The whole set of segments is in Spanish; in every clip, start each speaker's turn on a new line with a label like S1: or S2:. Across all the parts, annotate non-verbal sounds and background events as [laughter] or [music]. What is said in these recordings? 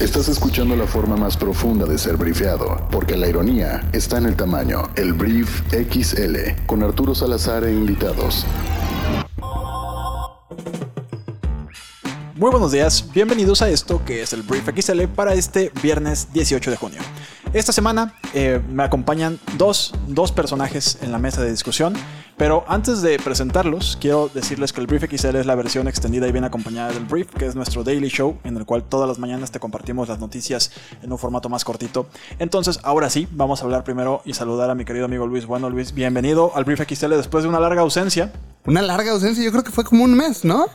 S1: Estás escuchando la forma más profunda de ser brifeado, porque la ironía está en el tamaño. El Brief XL, con Arturo Salazar e invitados.
S2: Muy buenos días, bienvenidos a esto que es el Brief XL para este viernes 18 de junio. Esta semana eh, me acompañan dos, dos personajes en la mesa de discusión, pero antes de presentarlos, quiero decirles que el Brief XL es la versión extendida y bien acompañada del Brief, que es nuestro daily show, en el cual todas las mañanas te compartimos las noticias en un formato más cortito. Entonces, ahora sí, vamos a hablar primero y saludar a mi querido amigo Luis. Bueno, Luis, bienvenido al Brief XL después de una larga ausencia.
S3: Una larga ausencia, yo creo que fue como un mes, ¿no?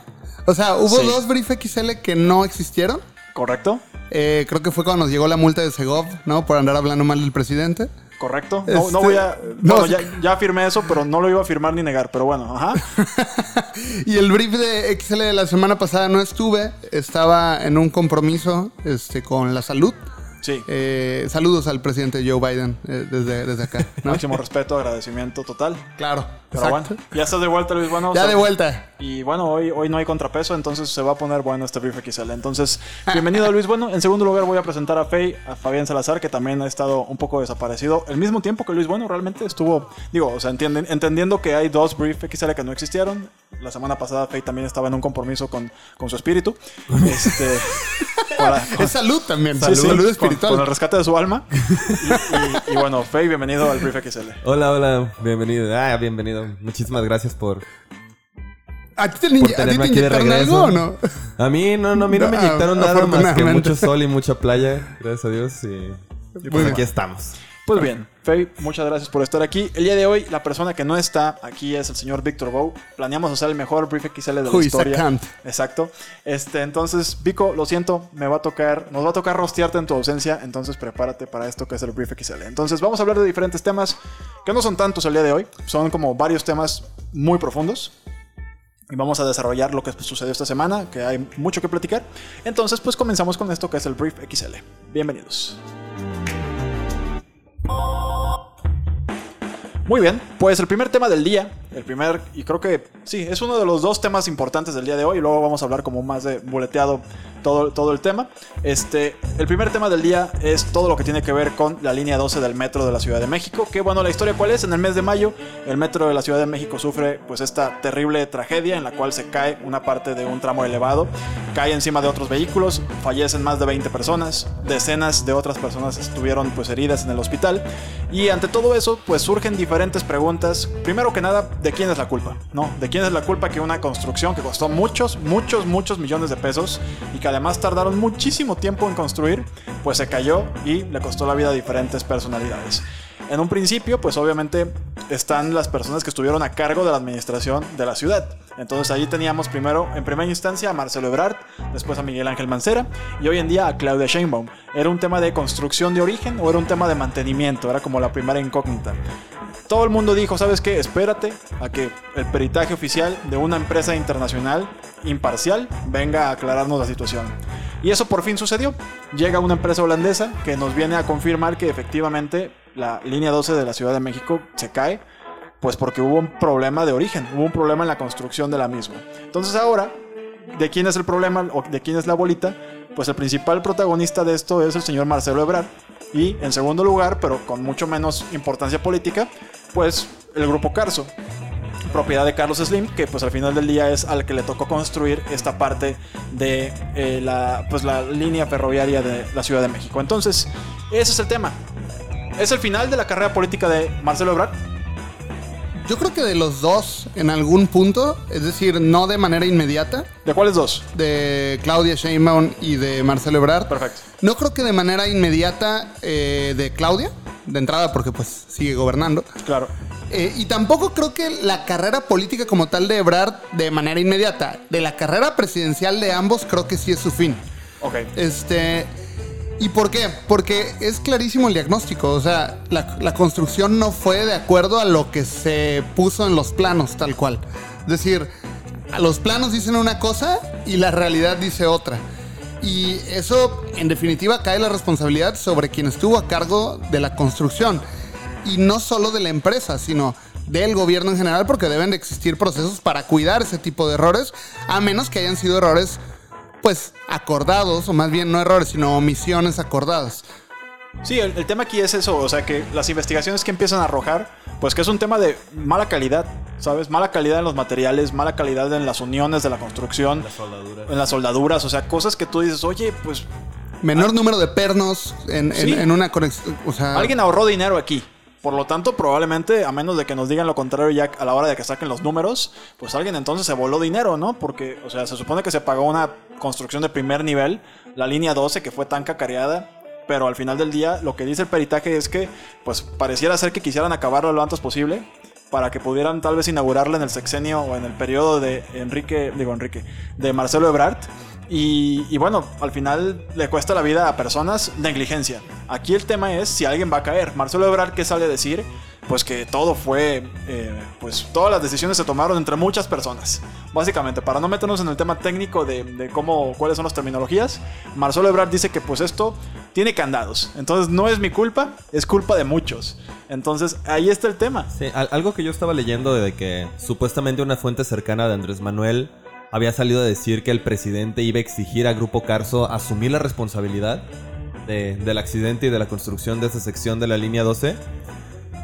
S3: O sea, hubo
S2: Sí.
S3: dos Brief XL que no existieron.
S2: ¿Correcto?
S3: Eh, creo que fue cuando nos llegó la multa de Segov, ¿no? Por andar hablando mal del presidente.
S2: ¿Correcto? No, no
S3: Este,
S2: voy a...
S3: no,
S2: bueno, ya, ya firmé eso, pero no lo iba a firmar ni negar, pero bueno, ajá. [laughs]
S3: Y el brief de XL de la semana pasada no estuve. Estaba en un compromiso este, con la salud.
S2: Sí.
S3: Eh, saludos al presidente Joe Biden eh, desde, desde acá, [laughs] ¿no?
S2: Máximo respeto, agradecimiento total.
S3: Claro,
S2: Pero
S3: exacto.
S2: bueno, ya estás de vuelta, Luis. Bueno,
S3: Ya
S2: o sea,
S3: de vuelta.
S2: Y bueno, hoy, hoy no hay contrapeso, entonces se va a poner bueno este Brief XL. Entonces, bienvenido Luis. Bueno, en segundo lugar voy a presentar a Fey, a Fabián Salazar, que también ha estado un poco desaparecido. El mismo tiempo que Luis Bueno, realmente estuvo, digo, o sea, entienden, entendiendo que hay dos Brief XL que no existieron. La semana pasada Fey también estaba en un compromiso con, con su espíritu. Este, [laughs] para-
S3: Es salud también,
S2: Sí,
S3: salud,
S2: sí,
S3: salud
S2: con- Con, el rescate de su alma. [laughs] Y, y- y bueno, Fey, bienvenido al Brief XL.
S4: Hola, hola, bienvenido. Ah, bienvenido. Muchísimas gracias por,
S3: ¿A ti te,
S4: por
S3: ¿a ti te
S4: tenerme aquí de
S3: inyectaron
S4: regreso.
S3: algo o no?
S4: A mí no, no, a mí no me inyectaron nada más que mucho sol y mucha playa, gracias a Dios. Y, y pues
S3: bien.
S4: aquí estamos.
S2: Pues bien, Fey, muchas gracias por estar aquí. El día de hoy, la persona que no está aquí es el señor Víctor Bow. Planeamos hacer el mejor brief XL de la
S3: Who
S2: historia. Exacto. Este, entonces, Vico, lo siento, me va a tocar, nos va a tocar rostearte en tu ausencia, entonces prepárate para esto que es el brief XL. Entonces, vamos a hablar de diferentes temas que no son tantos el día de hoy, son como varios temas muy profundos. Y vamos a desarrollar lo que sucedió esta semana, que hay mucho que platicar. Entonces, pues comenzamos con esto que es el Brief XL. Bienvenidos. Muy bien, pues el primer tema del día, el primer, y creo que sí, es uno de los dos temas importantes del día de hoy, luego vamos a hablar como más de boleteado todo, todo el tema. Este, el primer tema del día es todo lo que tiene que ver con la línea 12 del metro de la Ciudad de México, que bueno, la historia cuál es, en el mes de mayo el metro de la Ciudad de México sufre pues esta terrible tragedia en la cual se cae una parte de un tramo elevado, cae encima de otros vehículos, fallecen más de 20 personas, decenas de otras personas estuvieron pues heridas en el hospital, y ante todo eso pues surgen diferentes preguntas, primero que nada, ¿de quién es la culpa? ¿No? ¿De quién es la culpa que una construcción que costó muchos, muchos, muchos millones de pesos y que además tardaron muchísimo tiempo en construir, pues se cayó y le costó la vida a diferentes personalidades? En un principio, pues obviamente están las personas que estuvieron a cargo de la administración de la ciudad. Entonces allí teníamos primero, en primera instancia, a Marcelo Ebrard, después a Miguel Ángel Mancera y hoy en día a Claudia Sheinbaum. ¿Era un tema de construcción de origen o era un tema de mantenimiento? Era como la primera incógnita. Todo el mundo dijo, ¿sabes qué? Espérate a que el peritaje oficial de una empresa internacional imparcial venga a aclararnos la situación. Y eso por fin sucedió. Llega una empresa holandesa que nos viene a confirmar que efectivamente la línea 12 de la Ciudad de México se cae, pues porque hubo un problema de origen, hubo un problema en la construcción de la misma. Entonces ahora, ¿de quién es el problema o de quién es la bolita? Pues el principal protagonista de esto es el señor Marcelo Ebrard. Y en segundo lugar, pero con mucho menos importancia política, pues el grupo Carso propiedad de Carlos Slim, que pues al final del día es al que le tocó construir esta parte de eh, la, pues, la línea ferroviaria de la Ciudad de México. Entonces, ese es el tema. ¿Es el final de la carrera política de Marcelo Ebrard?
S3: Yo creo que de los dos, en algún punto, es decir, no de manera inmediata,
S2: ¿De cuáles dos?
S3: de Claudia Sheinbaum y de Marcelo Ebrard.
S2: Perfecto.
S3: No creo que de manera inmediata eh, de Claudia, de entrada porque pues sigue gobernando.
S2: Claro.
S3: Eh, y tampoco creo que la carrera política como tal de Ebrard de manera inmediata. De la carrera presidencial de ambos creo que sí es su fin.
S2: Ok.
S3: Este. ¿Y por qué? Porque es clarísimo el diagnóstico. O sea, la, construcción no fue de acuerdo a lo que se puso en los planos, tal cual. Es decir, los planos dicen una cosa y la realidad dice otra. Y eso, en definitiva, cae la responsabilidad sobre quien estuvo a cargo de la construcción. Y no solo de la empresa, sino del gobierno en general, porque deben de existir procesos para cuidar ese tipo de errores, a menos que hayan sido errores pues acordados, o más bien no errores, sino omisiones acordadas.
S2: Sí, el, el tema aquí es eso, o sea que las investigaciones que empiezan a arrojar, pues que es un tema de mala calidad, ¿sabes? Mala calidad en los materiales, mala calidad en las uniones de la construcción,
S4: Las soldaduras.
S2: en las soldaduras, o sea, cosas que tú dices, oye, pues
S3: Menor número de pernos en, en- en una conexión. O sea,
S2: alguien ahorró dinero aquí. Por lo tanto, probablemente, a menos de que nos digan lo contrario ya a la hora de que saquen los números, pues alguien entonces se voló dinero, ¿no? Porque, o sea, se supone que se pagó una construcción de primer nivel, la línea 12, que fue tan cacareada, pero al final del día lo que dice el peritaje es que, pues pareciera ser que quisieran acabarlo lo antes posible para que pudieran tal vez inaugurarla en el sexenio o en el periodo de Enrique, digo Enrique, de Marcelo Ebrard. Y, bueno, al final le cuesta la vida a personas negligencia. Aquí el tema es si alguien va a caer. Marcelo Ebrard, ¿qué sale a decir? Pues que todo fue, eh, pues todas las decisiones se tomaron entre muchas personas. Básicamente, para no meternos en el tema técnico de, cómo, cuáles son las terminologías, Marcelo Ebrard dice que pues esto tiene candados. Entonces no es mi culpa, es culpa de muchos. Entonces ahí está el tema.
S4: Sí, al- algo que yo estaba leyendo de que supuestamente una fuente cercana de Andrés Manuel había salido a decir que el presidente iba a exigir a Grupo Carso asumir la responsabilidad de- del accidente y de la construcción de esa sección de la línea 12.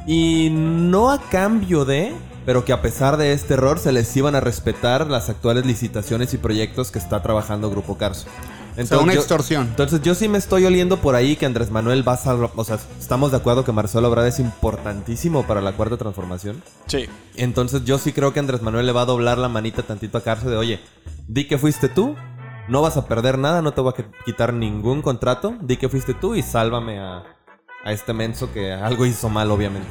S4: Y no a cambio de, pero que a pesar de este error se les iban a respetar las actuales licitaciones y proyectos que está trabajando Grupo Carso.
S3: O sea, una
S4: yo-
S3: extorsión.
S4: entonces yo sí me estoy oliendo por ahí que Andrés Manuel va a salvar, o sea, estamos de acuerdo que Marcelo Ebrard es importantísimo para la cuarta transformación.
S2: Sí.
S4: Entonces yo sí creo que Andrés Manuel le va a doblar la manita tantito a Carso de, oye, di que fuiste tú, no vas a perder nada, no te voy a que- quitar ningún contrato, di que fuiste tú y sálvame a, a este menso que algo hizo mal, obviamente.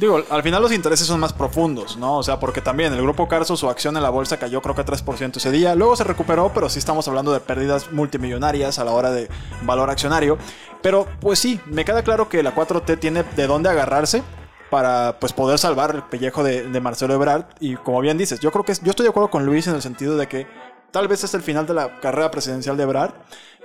S2: Digo, al final los intereses son más profundos, ¿no? O sea, porque también el grupo Carso, su acción en la bolsa cayó creo que 3% ese día. Luego se recuperó, pero sí estamos hablando de pérdidas multimillonarias a la hora de valor accionario. Pero pues sí, me queda claro que la 4T tiene de dónde agarrarse para pues poder salvar el pellejo de, de Marcelo Ebrard. Y como bien dices, yo creo que yo estoy de acuerdo con Luis en el sentido de que tal vez es el final de la carrera presidencial de Ebrard.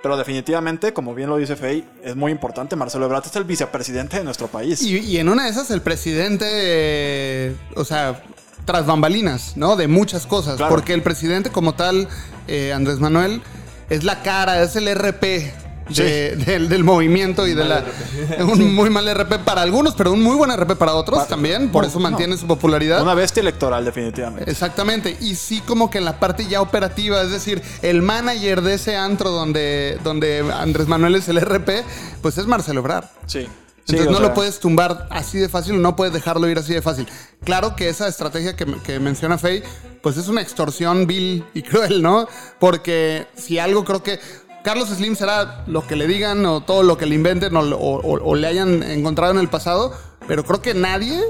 S2: Pero definitivamente, como bien lo dice Fey, es muy importante. Marcelo Ebrard es el vicepresidente de nuestro país.
S3: Y, y en una de esas el presidente, eh, o sea, tras bambalinas, ¿no? De muchas cosas.
S2: Claro.
S3: Porque el presidente como tal, eh, Andrés Manuel, es la cara, es el RP. De- del, del movimiento y de la [laughs] un muy mal RP para algunos pero un muy buen RP para otros también por
S2: no,
S3: eso
S2: no.
S3: mantiene su popularidad
S2: Una bestia electoral, definitivamente.
S3: Exactamente, y sí como que en la parte ya operativa, es decir, el manager de ese antro donde, donde Andrés Manuel es el RP, pues es Marcelo Ebrard.
S2: Sí.
S3: Entonces
S2: Sí,
S3: no
S2: sea,
S3: lo puedes tumbar así de fácil, no puedes dejarlo ir así de fácil. Claro que esa estrategia que, que menciona Fey, pues es una extorsión vil y cruel, ¿no? Porque si algo creo que Carlos Slim será lo que le digan o todo lo que le inventen o, o- o- o le hayan encontrado en el pasado, pero creo que nadie,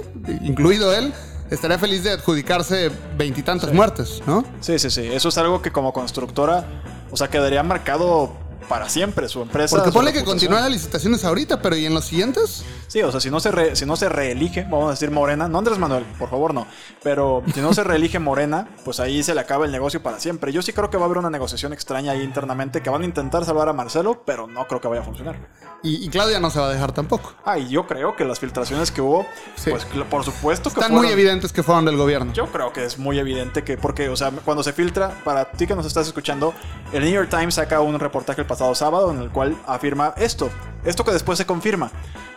S3: incluido él, estaría feliz de adjudicarse veintitantas muertes, ¿no?
S2: Sí, sí, sí. Eso es algo que como constructora, o sea, quedaría marcado para siempre su empresa.
S3: Porque ponle que continúen las licitaciones ahorita, pero ¿y en los siguientes?
S2: Sí, o sea, si no se re- si no se reelige, vamos a decir Morena, no Andrés Manuel, por favor, no. Pero si no se reelige Morena, pues ahí se le acaba el negocio para siempre. Yo sí creo que va a haber una negociación extraña ahí internamente que van a intentar salvar a Marcelo, pero no creo que vaya a funcionar.
S3: Y, y Claudia no se va a dejar tampoco.
S2: Ah, y yo creo que las filtraciones que hubo,
S3: Sí.
S2: pues por supuesto que
S3: Están
S2: fueron-
S3: muy evidentes que fueron del gobierno.
S2: Yo creo que es muy evidente que, porque, o sea, cuando se filtra, para ti que nos estás escuchando, el New York Times saca un reportaje el pasado sábado en el cual afirma esto, esto que después se confirma.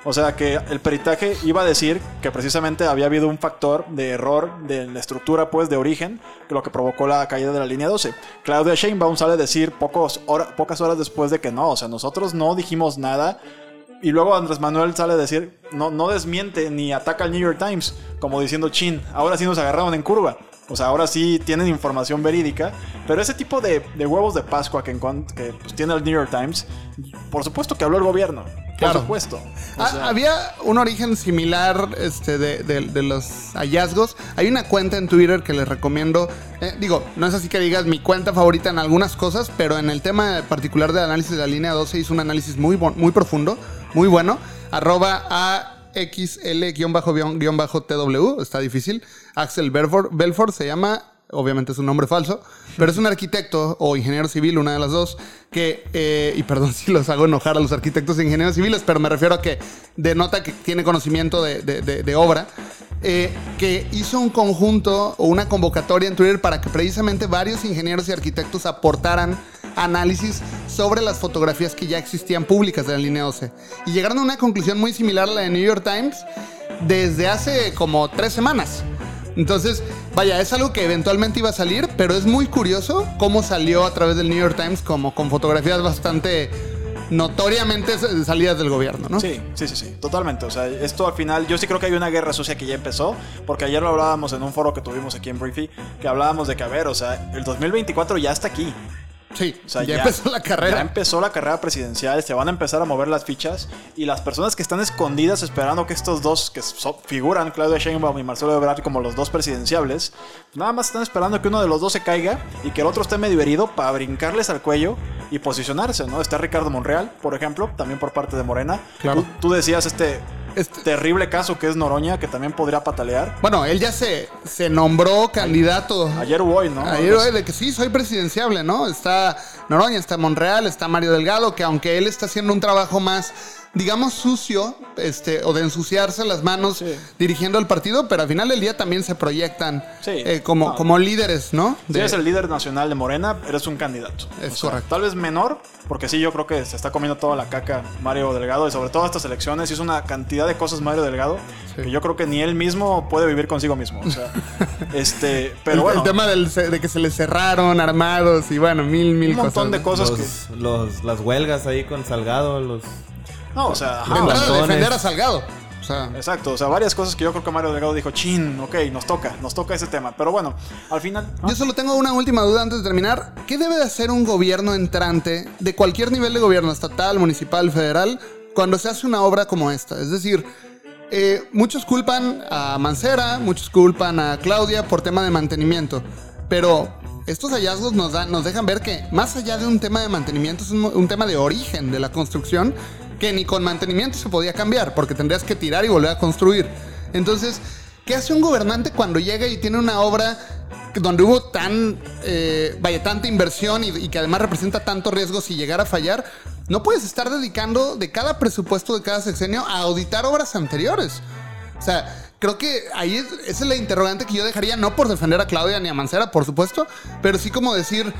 S2: O sea, que el peritaje iba a decir que precisamente había habido un factor de error de la estructura, pues, de origen, lo que provocó la caída de la línea 12. Claudia Sheinbaum sale a decir pocos pocas horas después de que no, o sea, nosotros no dijimos nada. Y luego Andrés Manuel sale a decir, no, no desmiente ni ataca al New York Times, como diciendo, chin, ahora sí nos agarraron en curva. O sea, ahora sí tienen información verídica. Pero ese tipo de, de huevos de Pascua que, pues, tiene el New York Times, por supuesto que habló el gobierno.
S3: Claro.
S2: Por supuesto. O
S3: Ah,
S2: sea,
S3: había un origen similar este, de, de- de los hallazgos. Hay una cuenta en Twitter que les recomiendo. Eh, digo, no es así que digas mi cuenta favorita en algunas cosas, pero en el tema particular del análisis de la línea 12 hizo un análisis muy, muy profundo, muy bueno. Arroba AXL-TW, está difícil. Axel Belfort, Belfort se llama obviamente es un nombre falso, pero es un arquitecto o ingeniero civil, una de las dos, que, eh, y perdón [laughs] si los hago enojar a los arquitectos e ingenieros civiles, pero me refiero a que denota que tiene conocimiento de, de- obra, eh, que hizo un conjunto o una convocatoria en Twitter para que precisamente varios ingenieros y arquitectos aportaran análisis sobre las fotografías que ya existían públicas de la línea 12. Y llegaron a una conclusión muy similar a la de New York Times desde hace como tres semanas. Entonces, vaya, es algo que eventualmente iba a salir, pero es muy curioso cómo salió a través del New York Times como con fotografías bastante notoriamente salidas del gobierno, ¿no?
S2: Sí, sí, sí, sí, totalmente. O sea, esto al final, yo sí creo que hay una guerra sucia que ya empezó, porque ayer lo hablábamos en un foro que tuvimos aquí en Briefy, que hablábamos de que, a ver, o sea, el 2024 ya está aquí.
S3: Sí, o sea, ya, empezó la carrera.
S2: Ya empezó la carrera presidencial, se van a empezar a mover las fichas y las personas que están escondidas esperando que estos dos que figuran, Claudia Sheinbaum y Marcelo Ebrard como los dos presidenciables, nada más están esperando que uno de los dos se caiga y que el otro esté medio herido para brincarles al cuello y posicionarse, ¿no? Está Ricardo Monreal, por ejemplo, también por parte de Morena.
S3: Claro.
S2: tú decías este este terrible caso que es Noroña, que también podría patalear.
S3: Bueno, él ya se, se nombró candidato.
S2: Ayer o hoy, ¿no?
S3: Ayer o hoy, de que sí, soy presidenciable, ¿no? Está Noroña, está Monreal, está Mario Delgado, que aunque él está haciendo un trabajo más digamos, sucio, este, o de ensuciarse las manos dirigiendo el partido, pero al final del día también se proyectan eh, como, como líderes, ¿no?
S2: Si eres el líder nacional de Morena, eres un candidato.
S3: Es correcto.
S2: Tal vez menor, porque sí, yo creo que se está comiendo toda la caca Mario Delgado, y sobre todo estas elecciones, hizo una cantidad de cosas Mario Delgado, que yo creo que ni él mismo puede vivir consigo mismo. O sea, [laughs] este, pero
S3: el,
S2: bueno.
S3: El tema de que se le cerraron armados y bueno, mil, mil
S2: cosas. Un montón de cosas
S4: que... Los, las huelgas ahí con Salgado, los
S2: no, o sea,
S3: defender a Salgado.
S2: Exacto, o sea, varias cosas que yo creo que Mario Delgado dijo, chin, ok, nos toca, nos toca ese tema. Pero bueno, al final...
S3: Yo solo tengo una última duda antes de terminar. ¿Qué debe de hacer un gobierno entrante de cualquier nivel de gobierno, estatal, municipal, federal, cuando se hace una obra como esta? Es decir, eh, muchos culpan a Mancera, muchos culpan a Claudia por tema de mantenimiento. Pero estos hallazgos nos, nos dejan ver que más allá de un tema de mantenimiento, es un tema de origen de la construcción que ni con mantenimiento se podía cambiar, porque tendrías que tirar y volver a construir. Entonces, ¿qué hace un gobernante cuando llega y tiene una obra donde hubo tan, eh, vaya, tanta inversión y, que además representa tanto riesgo si llegara a fallar? No puedes estar dedicando de cada presupuesto de cada sexenio a auditar obras anteriores. O sea, creo que ahí es, es la interrogante que yo dejaría, no por defender a Claudia ni a Mancera, por supuesto, pero sí como decir,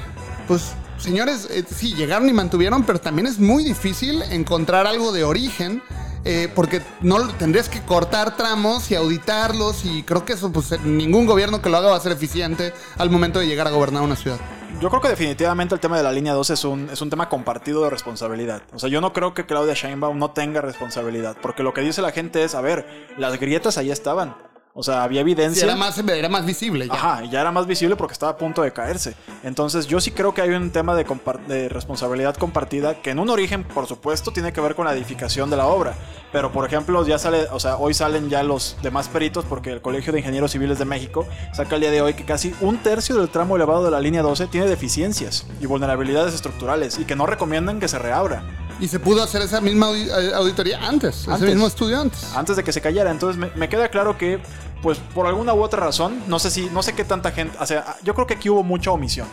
S3: pues señores, eh, sí, llegaron y mantuvieron, pero también es muy difícil encontrar algo de origen. Eh, porque no tendrías que cortar tramos y auditarlos y creo que eso pues ningún gobierno que lo haga va a ser eficiente al momento de llegar a gobernar una ciudad.
S2: Yo creo que definitivamente el tema de la línea 12 es un, es un tema compartido de responsabilidad. O sea, yo no creo que Claudia Sheinbaum no tenga responsabilidad, porque lo que dice la gente es, a ver, las grietas ahí estaban. O sea, había evidencia.
S3: era, más, era más visible
S2: ya. Ajá, ya era más visible porque estaba a punto de caerse. Entonces, yo sí creo que hay un tema de, de, responsabilidad compartida que en un origen, por supuesto, tiene que ver con la edificación de la obra. Pero, por ejemplo, ya sale, o sea, hoy salen ya los demás peritos porque el Colegio de Ingenieros Civiles de México saca el día de hoy que casi un tercio del tramo elevado de la línea 12 tiene deficiencias y vulnerabilidades estructurales y que no recomiendan que se reabra.
S3: Y se pudo hacer esa misma auditoría antes, ese mismo estudio antes.
S2: Antes de que se cayera. Entonces me, me queda claro que pues por alguna u otra razón, no sé si, no sé qué tanta gente, o sea, yo creo que aquí hubo mucha omisión.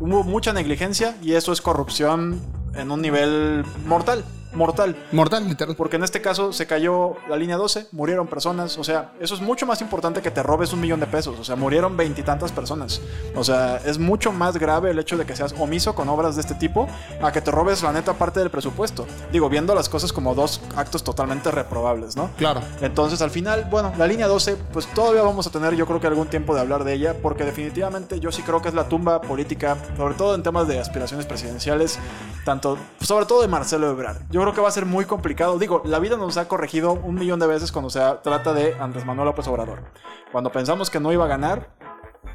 S2: Hubo mucha negligencia y eso es corrupción en un nivel mortal mortal.
S3: Mortal, literal.
S2: Porque en este caso se cayó la línea 12, murieron personas. O sea, eso es mucho más importante que te robes un millón de pesos. O sea, murieron veintitantas personas. O sea, es mucho más grave el hecho de que seas omiso con obras de este tipo a que te robes la neta parte del presupuesto. Digo, viendo las cosas como dos actos totalmente reprobables, ¿no?
S3: Claro.
S2: Entonces, al final, bueno, la línea 12, pues todavía vamos a tener, yo creo que algún tiempo de hablar de ella, porque definitivamente yo sí creo que es la tumba política, sobre todo en temas de aspiraciones presidenciales, tanto, sobre todo de Marcelo Ebrard. Yo creo que va a ser muy complicado. Digo, la vida nos ha corregido un millón de veces cuando se trata de Andrés Manuel López Obrador. Cuando pensamos que no iba a ganar,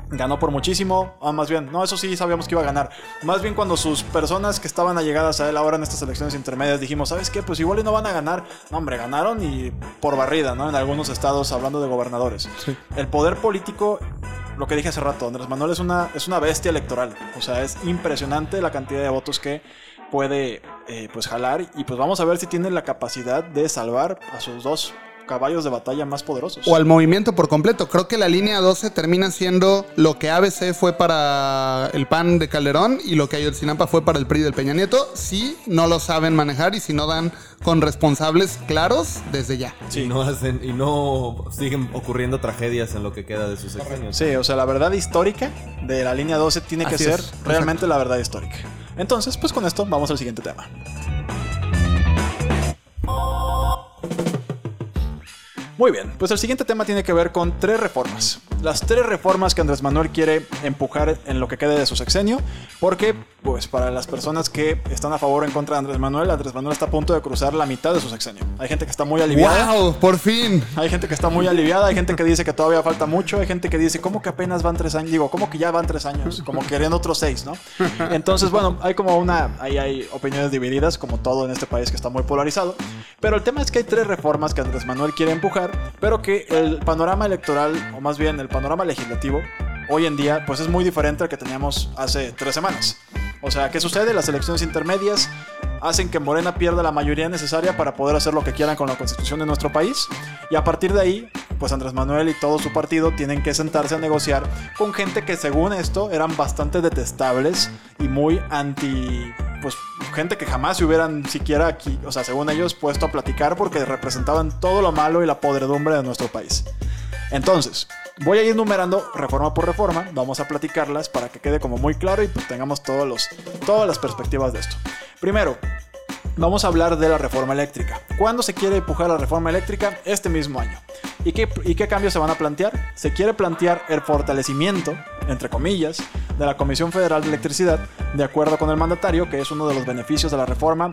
S2: ganó por muchísimo. Ah, más bien, no, eso sí sabíamos que iba a ganar. Más bien cuando sus personas que estaban allegadas a él ahora en estas elecciones intermedias dijimos, ¿sabes qué? Pues igual y no van a ganar. No, hombre, ganaron y por barrida, ¿no? En algunos estados hablando de gobernadores. El poder político lo que dije hace rato, Andrés Manuel es una, es una bestia electoral. O sea, es impresionante la cantidad de votos que puede eh, pues jalar y pues vamos a ver si tiene la capacidad de salvar a sus dos caballos de batalla más poderosos.
S3: O al movimiento por completo. Creo que la línea 12 termina siendo lo que ABC fue para el PAN de Calderón y lo que Ayotzinapa fue para el PRI del Peña Nieto, si no lo saben manejar y si no dan con responsables claros desde ya.
S4: Sí. Y no hacen y no siguen ocurriendo tragedias en lo que queda de sus sexenios.
S2: Sí, o sea, la verdad histórica de la línea 12 tiene que ser realmente la verdad histórica. Entonces, pues con esto vamos al siguiente tema. Muy bien, pues el siguiente tema tiene que ver con tres reformas. Las tres reformas que Andrés Manuel quiere empujar en lo que quede de su sexenio, porque pues para las personas que están a favor o en contra de Andrés Manuel, Andrés Manuel está a punto de cruzar la mitad de su sexenio. Hay gente que está muy aliviada.
S3: ¡Wow! ¡Por fin!
S2: Hay gente que está muy aliviada, hay gente que dice que todavía falta mucho, hay gente que dice, ¿cómo que apenas van tres años? Digo, ¿cómo que ya van tres años? Como querían otros seis, ¿no? Entonces, bueno, hay como una, ahí hay opiniones divididas, como todo en este país que está muy polarizado. Pero el tema es que hay tres reformas que Andrés Manuel quiere empujar, pero que el panorama electoral, o más bien el panorama legislativo, hoy en día, pues es muy diferente al que teníamos hace tres semanas. O sea, ¿qué sucede? Las elecciones intermedias hacen que Morena pierda la mayoría necesaria para poder hacer lo que quieran con la constitución de nuestro país. Y a partir de ahí, pues Andrés Manuel y todo su partido tienen que sentarse a negociar con gente que según esto eran bastante detestables y muy anti... Pues gente que jamás se hubieran siquiera aquí, o sea, según ellos, puesto a platicar porque representaban todo lo malo y la podredumbre de nuestro país. Entonces, voy a ir numerando reforma por reforma, vamos a platicarlas para que quede como muy claro y pues tengamos todos los, todas las perspectivas de esto. Primero, vamos a hablar de la reforma eléctrica. ¿Cuándo se quiere empujar la reforma eléctrica? Este mismo año. ¿Y qué, ¿Y qué cambios se van a plantear? Se quiere plantear el fortalecimiento, entre comillas, de la Comisión Federal de Electricidad, de acuerdo con el mandatario, que es uno de los beneficios de la reforma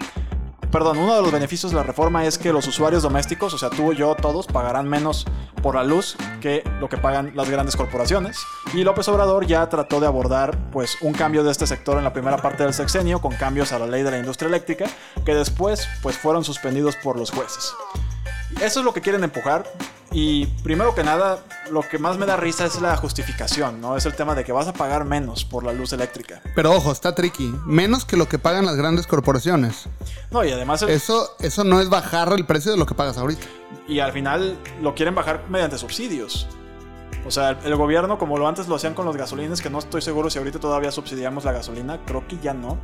S2: perdón, uno de los beneficios de la reforma es que los usuarios domésticos, o sea, tú, yo, todos, pagarán menos por la luz que lo que pagan las grandes corporaciones. Y López Obrador ya trató de abordar pues un cambio de este sector en la primera parte del sexenio con cambios a la ley de la industria eléctrica que después pues fueron suspendidos por los jueces. Eso es lo que quieren empujar. Y primero que nada, lo que más me da risa es la justificación, ¿no? Es el tema de que vas a pagar menos por la luz eléctrica.
S3: Pero ojo, está tricky. Menos que lo que pagan las grandes corporaciones.
S2: No, y además... el-
S3: Eso, eso no es bajar el precio de lo que pagas ahorita.
S2: y al final lo quieren bajar mediante subsidios. O sea, el, gobierno, como lo antes lo hacían con los gasolines, que no estoy seguro si ahorita todavía subsidiamos la gasolina, creo que ya no.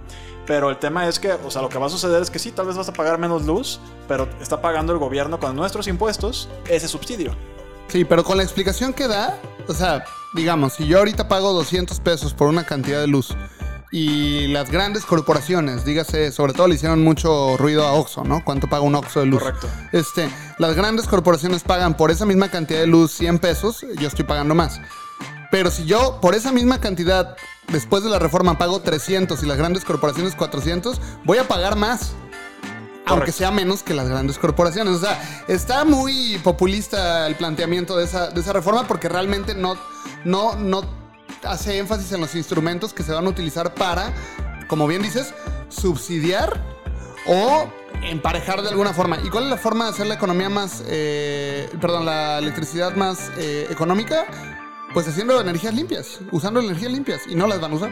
S2: Pero el tema es que, o sea, lo que va a suceder es que sí, tal vez vas a pagar menos luz, pero está pagando el gobierno con nuestros impuestos ese subsidio.
S3: Sí, pero con la explicación que da, o sea, digamos, si yo ahorita pago 200 pesos por una cantidad de luz y las grandes corporaciones, dígase, sobre todo le hicieron mucho ruido a Oxxo, ¿no? ¿Cuánto paga un Oxxo de luz?
S2: Correcto.
S3: Este, las grandes corporaciones pagan por esa misma cantidad de luz 100 pesos, yo estoy pagando más. Pero si yo por esa misma cantidad, después de la reforma, pago 300 y las grandes corporaciones 400, voy a pagar más. Aunque sea menos que las grandes corporaciones. O sea, está muy populista el planteamiento de esa, de esa reforma porque realmente no, no, no hace énfasis en los instrumentos que se van a utilizar para, como bien dices, subsidiar o emparejar de alguna forma. ¿Y cuál es la forma de hacer la economía más, eh, perdón, la electricidad más eh, económica? Pues haciendo energías limpias, usando energías limpias y no las van a usar.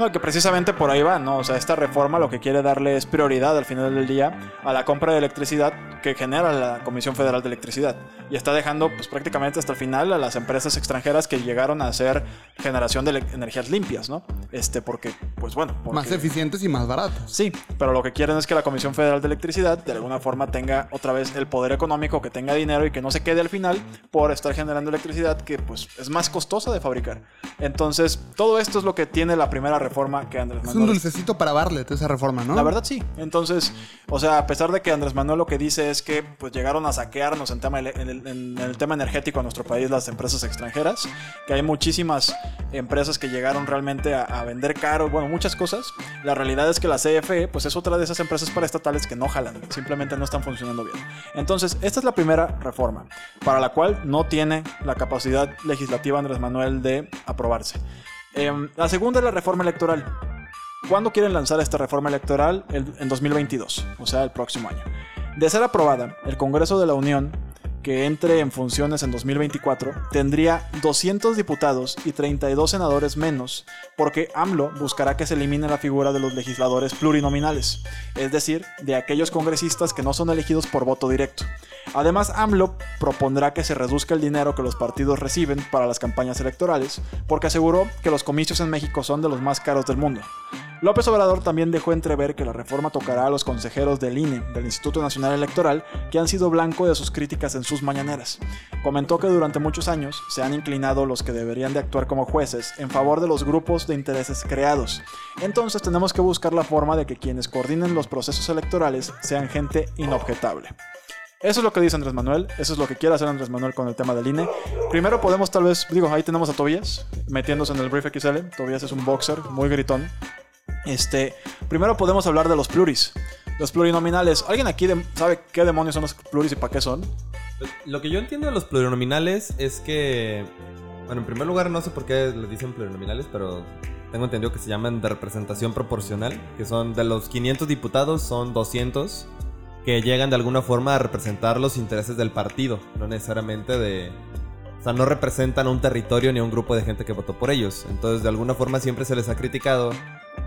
S2: No, que precisamente por ahí va, ¿no? O sea, esta reforma lo que quiere darle es prioridad al final del día a la compra de electricidad que genera la Comisión Federal de Electricidad. Y está dejando, pues prácticamente hasta el final a las empresas extranjeras que llegaron a hacer generación de energías limpias, ¿no? Este, porque, pues bueno. Porque...
S3: Más eficientes y más baratas.
S2: Sí, pero lo que quieren es que la Comisión Federal de Electricidad de alguna forma tenga otra vez el poder económico, que tenga dinero y que no se quede al final por estar generando electricidad que pues es más costosa de fabricar. Entonces, todo esto es lo que tiene la primera reforma que Andrés
S3: Es un
S2: Manuel
S3: dulcecito para Barlet esa reforma, ¿no?
S2: la verdad sí. Entonces, o sea, a pesar de que Andrés Manuel lo que dice es que pues llegaron a saquearnos en, tema en el, en el tema energético a nuestro país las empresas extranjeras, que hay muchísimas empresas que llegaron realmente a, a vender caro, bueno, muchas cosas. La realidad es que la CFE pues es otra de esas empresas paraestatales que no jalan, simplemente no están funcionando bien. Entonces, esta es la primera reforma, para la cual no tiene la capacidad legislativa Andrés Manuel de aprobarse. Em, la segunda es la reforma electoral. ¿Cuándo quieren lanzar esta reforma electoral? El- en 2022, o sea, el próximo año. De ser aprobada, el Congreso de la Unión, que entre en funciones en 2024, tendría 200 diputados y 32 senadores menos, porque AMLO buscará que se elimine la figura de los legisladores plurinominales, es decir, de aquellos congresistas que no son elegidos por voto directo. Además, AMLO propondrá que se reduzca el dinero que los partidos reciben para las campañas electorales, porque aseguró que los comicios en México son de los más caros del mundo. López Obrador también dejó entrever que la reforma tocará a los consejeros del INE, del Instituto Nacional Electoral, que han sido blanco de sus críticas en sus mañaneras. Comentó que durante muchos años se han inclinado los que deberían de actuar como jueces en favor de los grupos de intereses creados. Entonces tenemos que buscar la forma de que quienes coordinen los procesos electorales sean gente inobjetable. Eso es lo que dice Andrés Manuel, eso es lo que quiere hacer Andrés Manuel con el tema del INE. Primero podemos tal vez, digo, ahí tenemos a Tobías metiéndose en el Brief XL. Tobías es un boxer muy gritón. Este, primero podemos hablar de los pluris. Los plurinominales. ¿Alguien aquí sabe qué demonios son los pluris y para qué son?
S4: Lo que yo entiendo de los plurinominales es que. Bueno, en primer lugar, no sé por qué les dicen plurinominales, pero tengo entendido que se llaman de representación proporcional. Que son de los 500 diputados, son 200 que llegan de alguna forma a representar los intereses del partido, no necesariamente de. O sea, no representan a un territorio ni a un grupo de gente que votó por ellos. Entonces, de alguna forma siempre se les ha criticado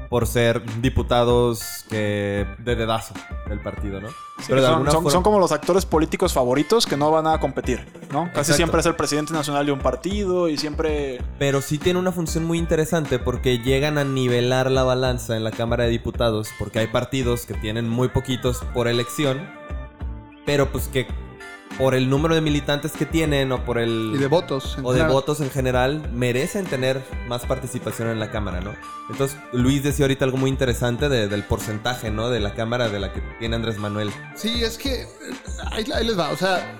S4: por ser diputados que de dedazo del partido, ¿no?
S2: Pero son, son- son como los actores políticos favoritos que no van a competir, ¿no? Casi
S4: Exacto.
S2: siempre es el presidente nacional de un partido y siempre...
S4: Pero sí tiene una función muy interesante porque llegan a nivelar la balanza en la Cámara de Diputados porque hay partidos que tienen muy poquitos por elección, pero pues que por el número de militantes que tienen o por el...
S3: Y de votos. en
S4: o de votos en general merecen tener más participación en la Cámara, ¿no? Entonces Luis decía ahorita algo muy interesante de- del porcentaje, ¿no? De la Cámara de la que tiene Andrés Manuel.
S3: Sí, es que ahí, ahí les va. O sea,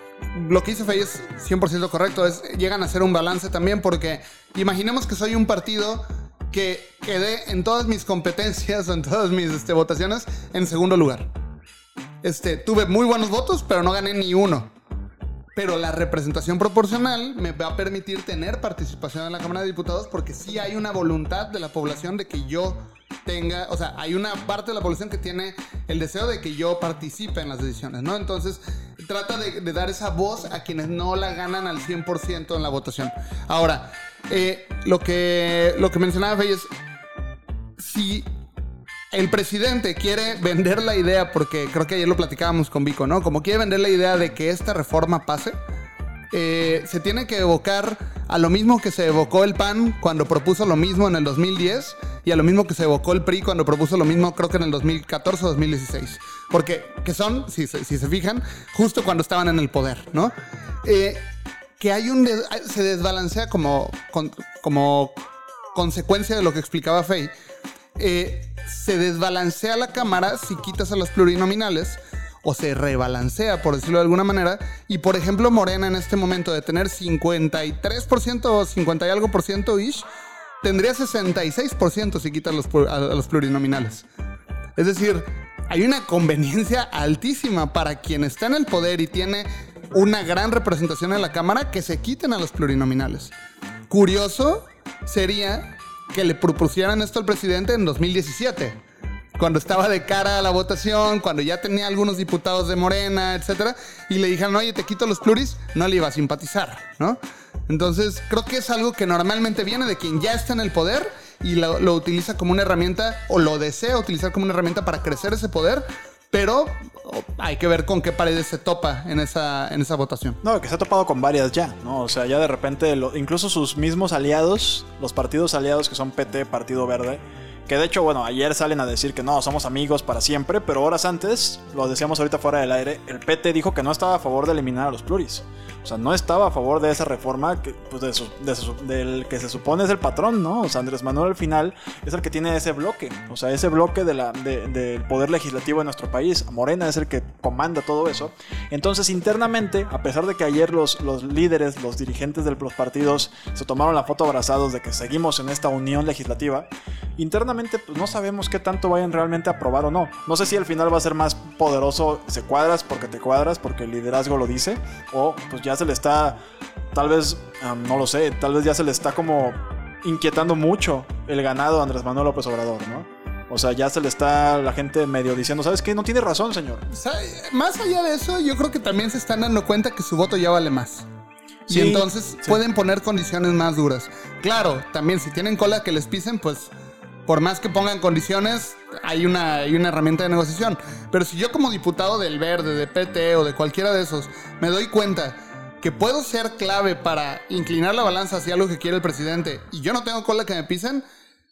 S3: lo que dice Fey es 100% correcto. Es, llegan a hacer un balance también porque imaginemos que soy un partido que quedé en todas mis competencias, [laughs] en todas mis este, votaciones, en segundo lugar. Este, tuve muy buenos votos, pero no gané ni uno. Pero la representación proporcional me va a permitir tener participación en la Cámara de Diputados porque sí hay una voluntad de la población de que yo tenga, o sea, hay una parte de la población que tiene el deseo de que yo participe en las decisiones, ¿no? Entonces, trata de, dar esa voz a quienes no la ganan al 100% en la votación. Ahora, eh, lo, que, lo que mencionaba Fey es, si el presidente quiere vender la idea, porque creo que ayer lo platicábamos con Vico, ¿no? Como quiere vender la idea de que esta reforma pase, eh, se tiene que evocar a lo mismo que se evocó el PAN cuando propuso lo mismo en el 2010 y a lo mismo que se evocó el PRI cuando propuso lo mismo creo que en el 2014 o 2016. Porque, que son, si, si se fijan, justo cuando estaban en el poder, ¿no? Eh, que hay un... des- se desbalancea como, como consecuencia de lo que explicaba Fey. Eh, se desbalancea la cámara si quitas a los plurinominales o se rebalancea, por decirlo de alguna manera. Y por ejemplo, Morena en este momento de tener 53% o 50 y algo por ciento ish, tendría 66% si quitas los, a los plurinominales. Es decir, hay una conveniencia altísima para quien está en el poder y tiene una gran representación en la Cámara que se quiten a los plurinominales. Curioso sería que le propusieran esto al presidente en 2017, cuando estaba de cara a la votación, cuando ya tenía algunos diputados de Morena, etcétera, y le dijeron, oye, te quito los pluris, no le iba a simpatizar, ¿no? Entonces, creo que es algo que normalmente viene de quien ya está en el poder y lo, lo utiliza como una herramienta, o lo desea utilizar como una herramienta para crecer ese poder, pero hay que ver con qué paredes se topa en esa, en esa votación.
S2: No, que se ha topado con varias ya, ¿no? O sea, ya de repente, incluso sus mismos aliados, los partidos aliados que son PT, Partido Verde, que de hecho, bueno, ayer salen a decir que no, somos amigos para siempre, pero horas antes, lo decíamos ahorita fuera del aire, el PT dijo que no estaba a favor de eliminar a los pluris. O sea, no estaba a favor de esa reforma que, pues, de su- de su- del que se supone es el patrón, ¿no? O sea, Andrés Manuel al final es el que tiene ese bloque, o sea, ese bloque de la, de- del poder legislativo de nuestro país. Morena es el que comanda todo eso. Entonces, internamente, a pesar de que ayer los, los líderes, los dirigentes de los partidos se tomaron la foto abrazados de que seguimos en esta unión legislativa, internamente pues, no sabemos qué tanto vayan realmente a aprobar o no. No sé si al final va a ser más poderoso se cuadras porque te cuadras, porque el liderazgo lo dice, o pues ya se le está, tal vez, no lo sé, tal vez ya se le está como inquietando mucho el ganado a Andrés Manuel López Obrador, ¿no? O sea, ya se le está la gente medio diciendo, ¿sabes qué? No tiene razón, señor.
S3: O sea, más allá de eso, yo creo que también se están dando cuenta que su voto ya vale más.
S2: Sí,
S3: y entonces
S2: sí.
S3: pueden poner condiciones más duras. Claro, también si tienen cola que les pisen, pues por más que pongan condiciones, hay una, hay una herramienta de negociación. Pero si yo como diputado del Verde, de PT o de cualquiera de esos, me doy cuenta que puedo ser clave para inclinar la balanza hacia algo que quiere el presidente y yo no tengo cola que me pisen,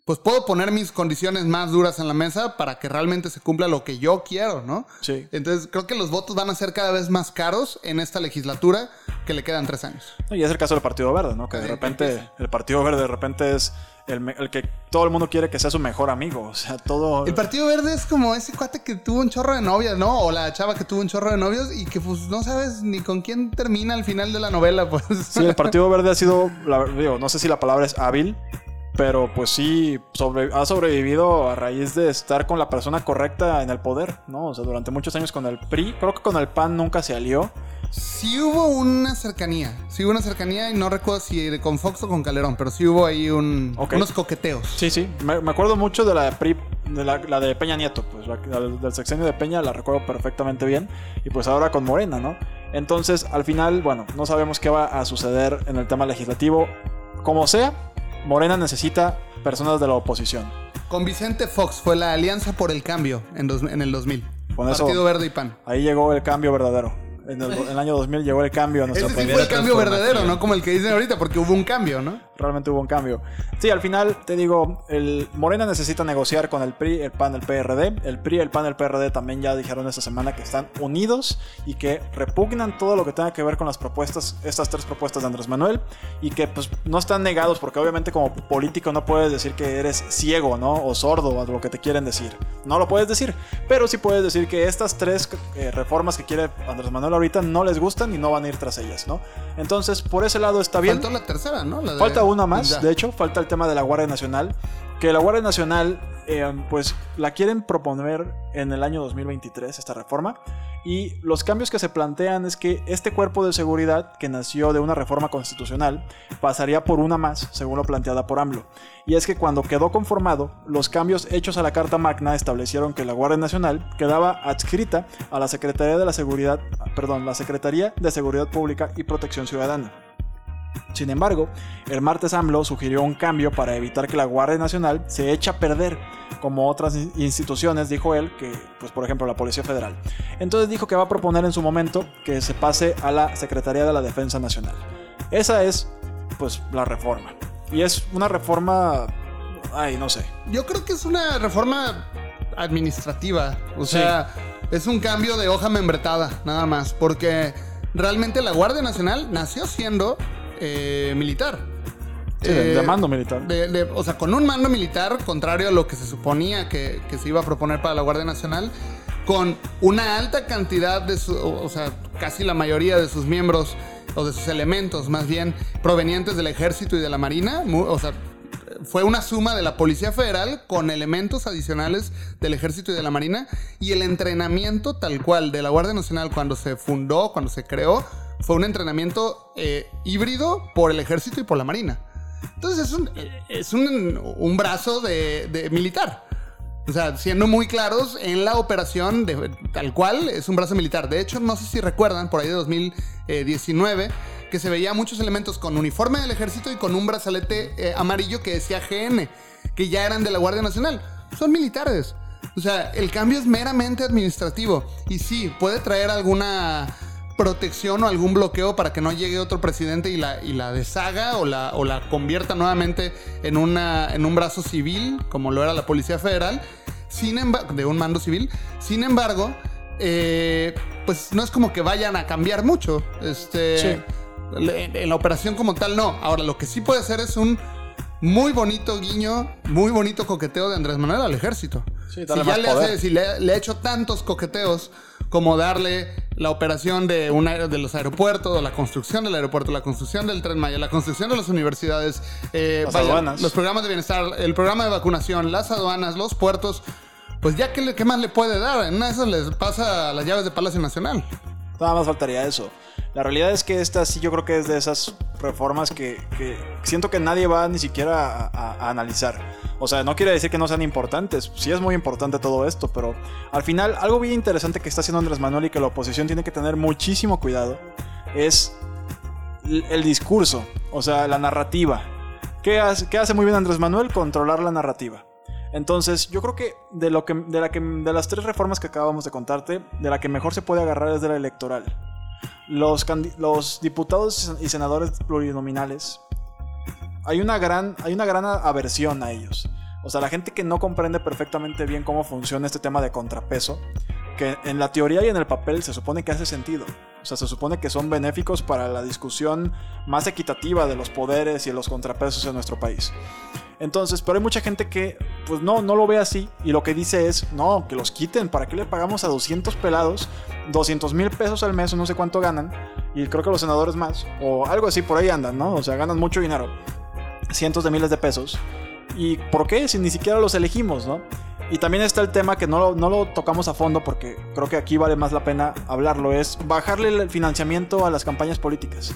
S3: pues puedo poner mis condiciones más duras en la mesa para que realmente se cumpla lo que yo quiero, ¿no?
S2: Sí.
S3: Entonces creo que los votos van a ser cada vez más caros en esta legislatura que le quedan tres años.
S2: Y es el caso del Partido Verde, ¿no? Que de repente el Partido Verde de repente es el, que todo el mundo quiere que sea su mejor amigo. O sea, todo...
S3: El Partido Verde es como ese cuate que tuvo un chorro de novias, ¿no? O la chava que tuvo un chorro de novios y que pues no sabes ni con quién termina al final de la novela, pues.
S2: Sí, el Partido Verde ha sido, la- digo, no sé si la palabra es hábil, pero pues sí sobre- ha sobrevivido a raíz de estar con la persona correcta en el poder, ¿no? O sea, durante muchos años con el PRI, creo que con el PAN nunca se alió.
S3: Sí hubo una cercanía, sí hubo una cercanía y no recuerdo si con Fox o con Calderón, pero sí hubo ahí un,
S2: Ok.
S3: unos coqueteos.
S2: Sí, sí, me, me acuerdo mucho de la de PRI, de la, la de Peña Nieto, pues la, la del sexenio de Peña la recuerdo perfectamente bien, y pues ahora con Morena, ¿no? Entonces, al final, bueno, no sabemos qué va a suceder en el tema legislativo. Como sea, Morena necesita personas de la oposición.
S3: Con Vicente Fox fue la Alianza por el Cambio en, dos- en el 2000.
S2: Con eso-
S3: Partido Verde y PAN.
S2: Ahí llegó el cambio verdadero. En el, en el año 2000 llegó el cambio a nuestra
S3: Ese sí fue el cambio verdadero, no como el que dicen ahorita, porque hubo un cambio, ¿no?
S2: Realmente hubo un cambio. Sí, al final te digo, el Morena necesita negociar con el PRI, el PAN, el PRD. El PRI, el PAN, el PRD también ya dijeron esta semana que están unidos y que repugnan todo lo que tenga que ver con las propuestas, estas tres propuestas de Andrés Manuel y que pues no están negados porque obviamente como político no puedes decir que eres ciego, ¿no? O sordo a lo que te quieren decir. No lo puedes decir, pero sí puedes decir que estas tres eh, reformas que quiere Andrés Manuel ahorita no les gustan y no van a ir tras ellas, ¿no? Entonces, por ese lado está bien.
S3: Faltó la tercera, ¿no? La de-
S2: Falta una más,
S3: Ya.
S2: de hecho, falta el tema de la Guardia Nacional. Que la Guardia Nacional, eh, pues la quieren proponer en el año 2023, esta reforma. Y los cambios que se plantean es que este cuerpo de seguridad, que nació de una reforma constitucional, pasaría por una más, según lo planteada por AMLO. Y es que cuando quedó conformado, los cambios hechos a la Carta Magna establecieron que la Guardia Nacional quedaba adscrita a la Secretaría de la Seguridad, perdón, la Secretaría de Seguridad Pública y Protección Ciudadana. Sin embargo, el martes AMLO sugirió un cambio para evitar que la Guardia Nacional se eche a perder, como otras in- instituciones, dijo él, que, pues por ejemplo, la Policía Federal. Entonces dijo que va a proponer en su momento que se pase a la Secretaría de la Defensa Nacional. Esa es, pues, la reforma. Y es una reforma, ay, no sé.
S3: Yo creo que es una reforma administrativa. O
S2: Sí.
S3: sea, es un cambio de hoja membretada, nada más. Porque realmente la Guardia Nacional nació siendo eh, militar.
S2: Sí, de-
S3: Eh,
S2: de mando militar.
S3: de- de- o sea, con un mando militar, contrario a lo que se suponía que, que se iba a proponer para la Guardia Nacional, con una alta cantidad de su, o sea, casi la mayoría de sus miembros, o de sus elementos más bien, provenientes del ejército y de la marina, o sea, fue una suma de la Policía Federal con elementos adicionales del Ejército y de la Marina y el entrenamiento tal cual de la Guardia Nacional cuando se fundó, cuando se creó, fue un entrenamiento eh, híbrido por el Ejército y por la Marina. Entonces es un, es un, un brazo de, de militar. O sea, siendo muy claros en la operación de, tal cual es un brazo militar. De hecho, no sé si recuerdan, por ahí de 2019, que se veía muchos elementos con uniforme del ejército y con un brazalete eh, amarillo que decía GN, que ya eran de la Guardia Nacional. Son militares. O sea, el cambio es meramente administrativo. Y sí, puede traer alguna protección o algún bloqueo para que no llegue otro presidente y la, y la deshaga o la, o la convierta nuevamente en, una, en un brazo civil, como lo era la Policía Federal, sin embargo, de un mando civil. Sin embargo, eh, pues no es como que vayan a cambiar mucho. Este,
S2: Sí.
S3: En la operación como tal, no. Ahora, lo que sí puede ser es un muy bonito guiño, muy bonito coqueteo de Andrés Manuel al ejército.
S2: Sí,
S3: si ya
S2: más
S3: le,
S2: poder.
S3: hace, si le, le ha hecho tantos coqueteos como darle la operación de, una, de los aeropuertos, la construcción del aeropuerto, la construcción del tren Maya, la construcción de las universidades, eh,
S2: Las aduanas.
S3: los programas de bienestar, el programa de vacunación, las aduanas, los puertos. Pues ya, ¿qué, le- qué más le puede dar? En una de esas les pasa las llaves de Palacio Nacional.
S2: Nada más faltaría eso. La realidad es que esta sí yo creo que es de esas reformas que, que siento que nadie va ni siquiera a, a- a analizar. O sea, no quiere decir que no sean importantes. Sí es muy importante todo esto, pero al final algo bien interesante que está haciendo Andrés Manuel y que la oposición tiene que tener muchísimo cuidado es el discurso, o sea, la narrativa. ¿Qué hace, qué hace muy bien Andrés Manuel? Controlar la narrativa. Entonces, yo creo que de, lo que, de, la que de las tres reformas que acabamos de contarte, de la que mejor se puede agarrar es de la electoral. Los, los diputados y senadores plurinominales, hay una, gran, hay una gran aversión a ellos. O sea, la gente que no comprende perfectamente bien cómo funciona este tema de contrapeso, que en la teoría y en el papel se supone que hace sentido. O sea, se supone que son benéficos para la discusión más equitativa de los poderes y los contrapesos en nuestro país. Entonces, pero hay mucha gente que, pues no, no lo ve así y lo que dice es, no, que los quiten, ¿para qué le pagamos a 200 pelados 200 mil pesos al mes o no sé cuánto ganan? Y creo que los senadores más, o algo así, por ahí andan, ¿no? O sea, ganan mucho dinero, cientos de miles de pesos. ¿Y por qué? Si ni siquiera los elegimos, ¿no? Y también está el tema que no lo, no lo tocamos a fondo porque creo que aquí vale más la pena hablarlo, es bajarle el financiamiento a las campañas políticas.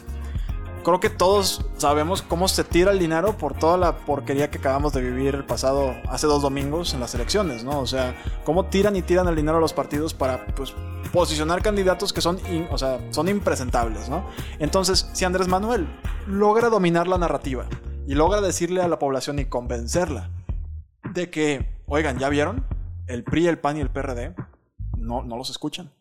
S2: Creo que todos sabemos cómo se tira el dinero por toda la porquería que acabamos de vivir el pasado, hace dos domingos en las elecciones, ¿no? O sea, cómo tiran y tiran el dinero a los partidos para, pues, posicionar candidatos que son, o sea, son impresentables, ¿no? Entonces, si Andrés Manuel logra dominar la narrativa y logra decirle a la población y convencerla de que, oigan, ¿ya vieron? El PRI, el PAN y el PRD no, no los escuchan.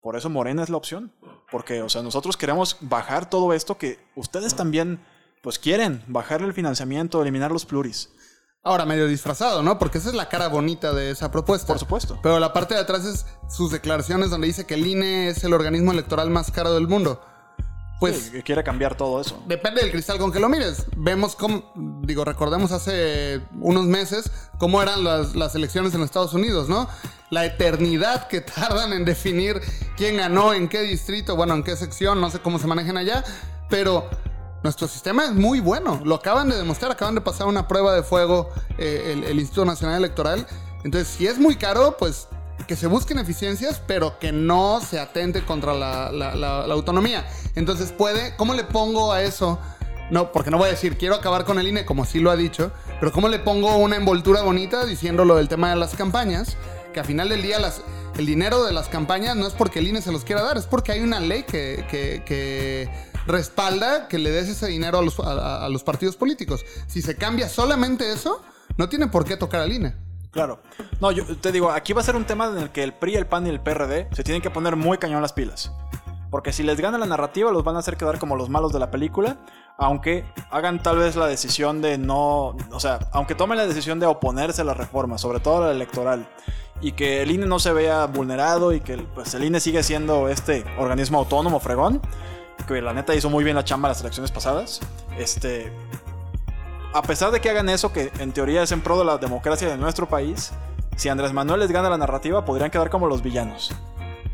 S2: Por eso Morena es la opción. Porque, o sea, nosotros queremos bajar todo esto que ustedes también, pues quieren, bajarle el financiamiento, eliminar los pluris.
S3: Ahora medio disfrazado, ¿no? Porque esa es la cara bonita de esa propuesta.
S2: Por supuesto.
S3: Pero la parte de atrás es sus declaraciones donde dice que el INE es el organismo electoral más caro del mundo. Pues
S2: Sí, quiere cambiar todo eso.
S3: Depende del cristal con que lo mires. Vemos cómo, digo, recordemos hace unos meses cómo eran las, las elecciones en Estados Unidos, ¿no? La eternidad que [laughs] tardan en definir quién ganó, en qué distrito, bueno, en qué sección, no sé cómo se manejan allá, pero nuestro sistema es muy bueno. Lo acaban de demostrar, acaban de pasar una prueba de fuego eh, el, el Instituto Nacional Electoral. Entonces, si es muy caro, pues que se busquen eficiencias, pero que no se atente contra la, autonomía. Entonces puede, ¿cómo le pongo a eso? No, porque no voy a decir quiero acabar con el INE como sí lo ha dicho, pero ¿cómo le pongo una envoltura bonita diciendo lo del tema de las campañas? Que a final del día el dinero de las campañas no es porque el INE se los quiera dar, es porque hay una ley que, respalda que le des ese dinero a los, a los partidos políticos. Si se cambia solamente eso, no tiene por qué tocar al INE.
S2: Claro. No, yo te digo, aquí va a ser un tema en el que el PRI, el PAN y el PRD se tienen que poner muy cañón las pilas. Porque si les gana la narrativa, los van a hacer quedar como los malos de la película. Aunque hagan tal vez la decisión de no. O sea, aunque tomen la decisión de oponerse a la reforma, sobre todo a la electoral. Y que el INE no se vea vulnerado y que pues, el INE sigue siendo este organismo autónomo, fregón. Que la neta hizo muy bien la chamba las elecciones pasadas. Este a pesar de que hagan eso, que en teoría es en pro de la democracia de nuestro país, si Andrés Manuel les gana la narrativa, podrían quedar como los villanos.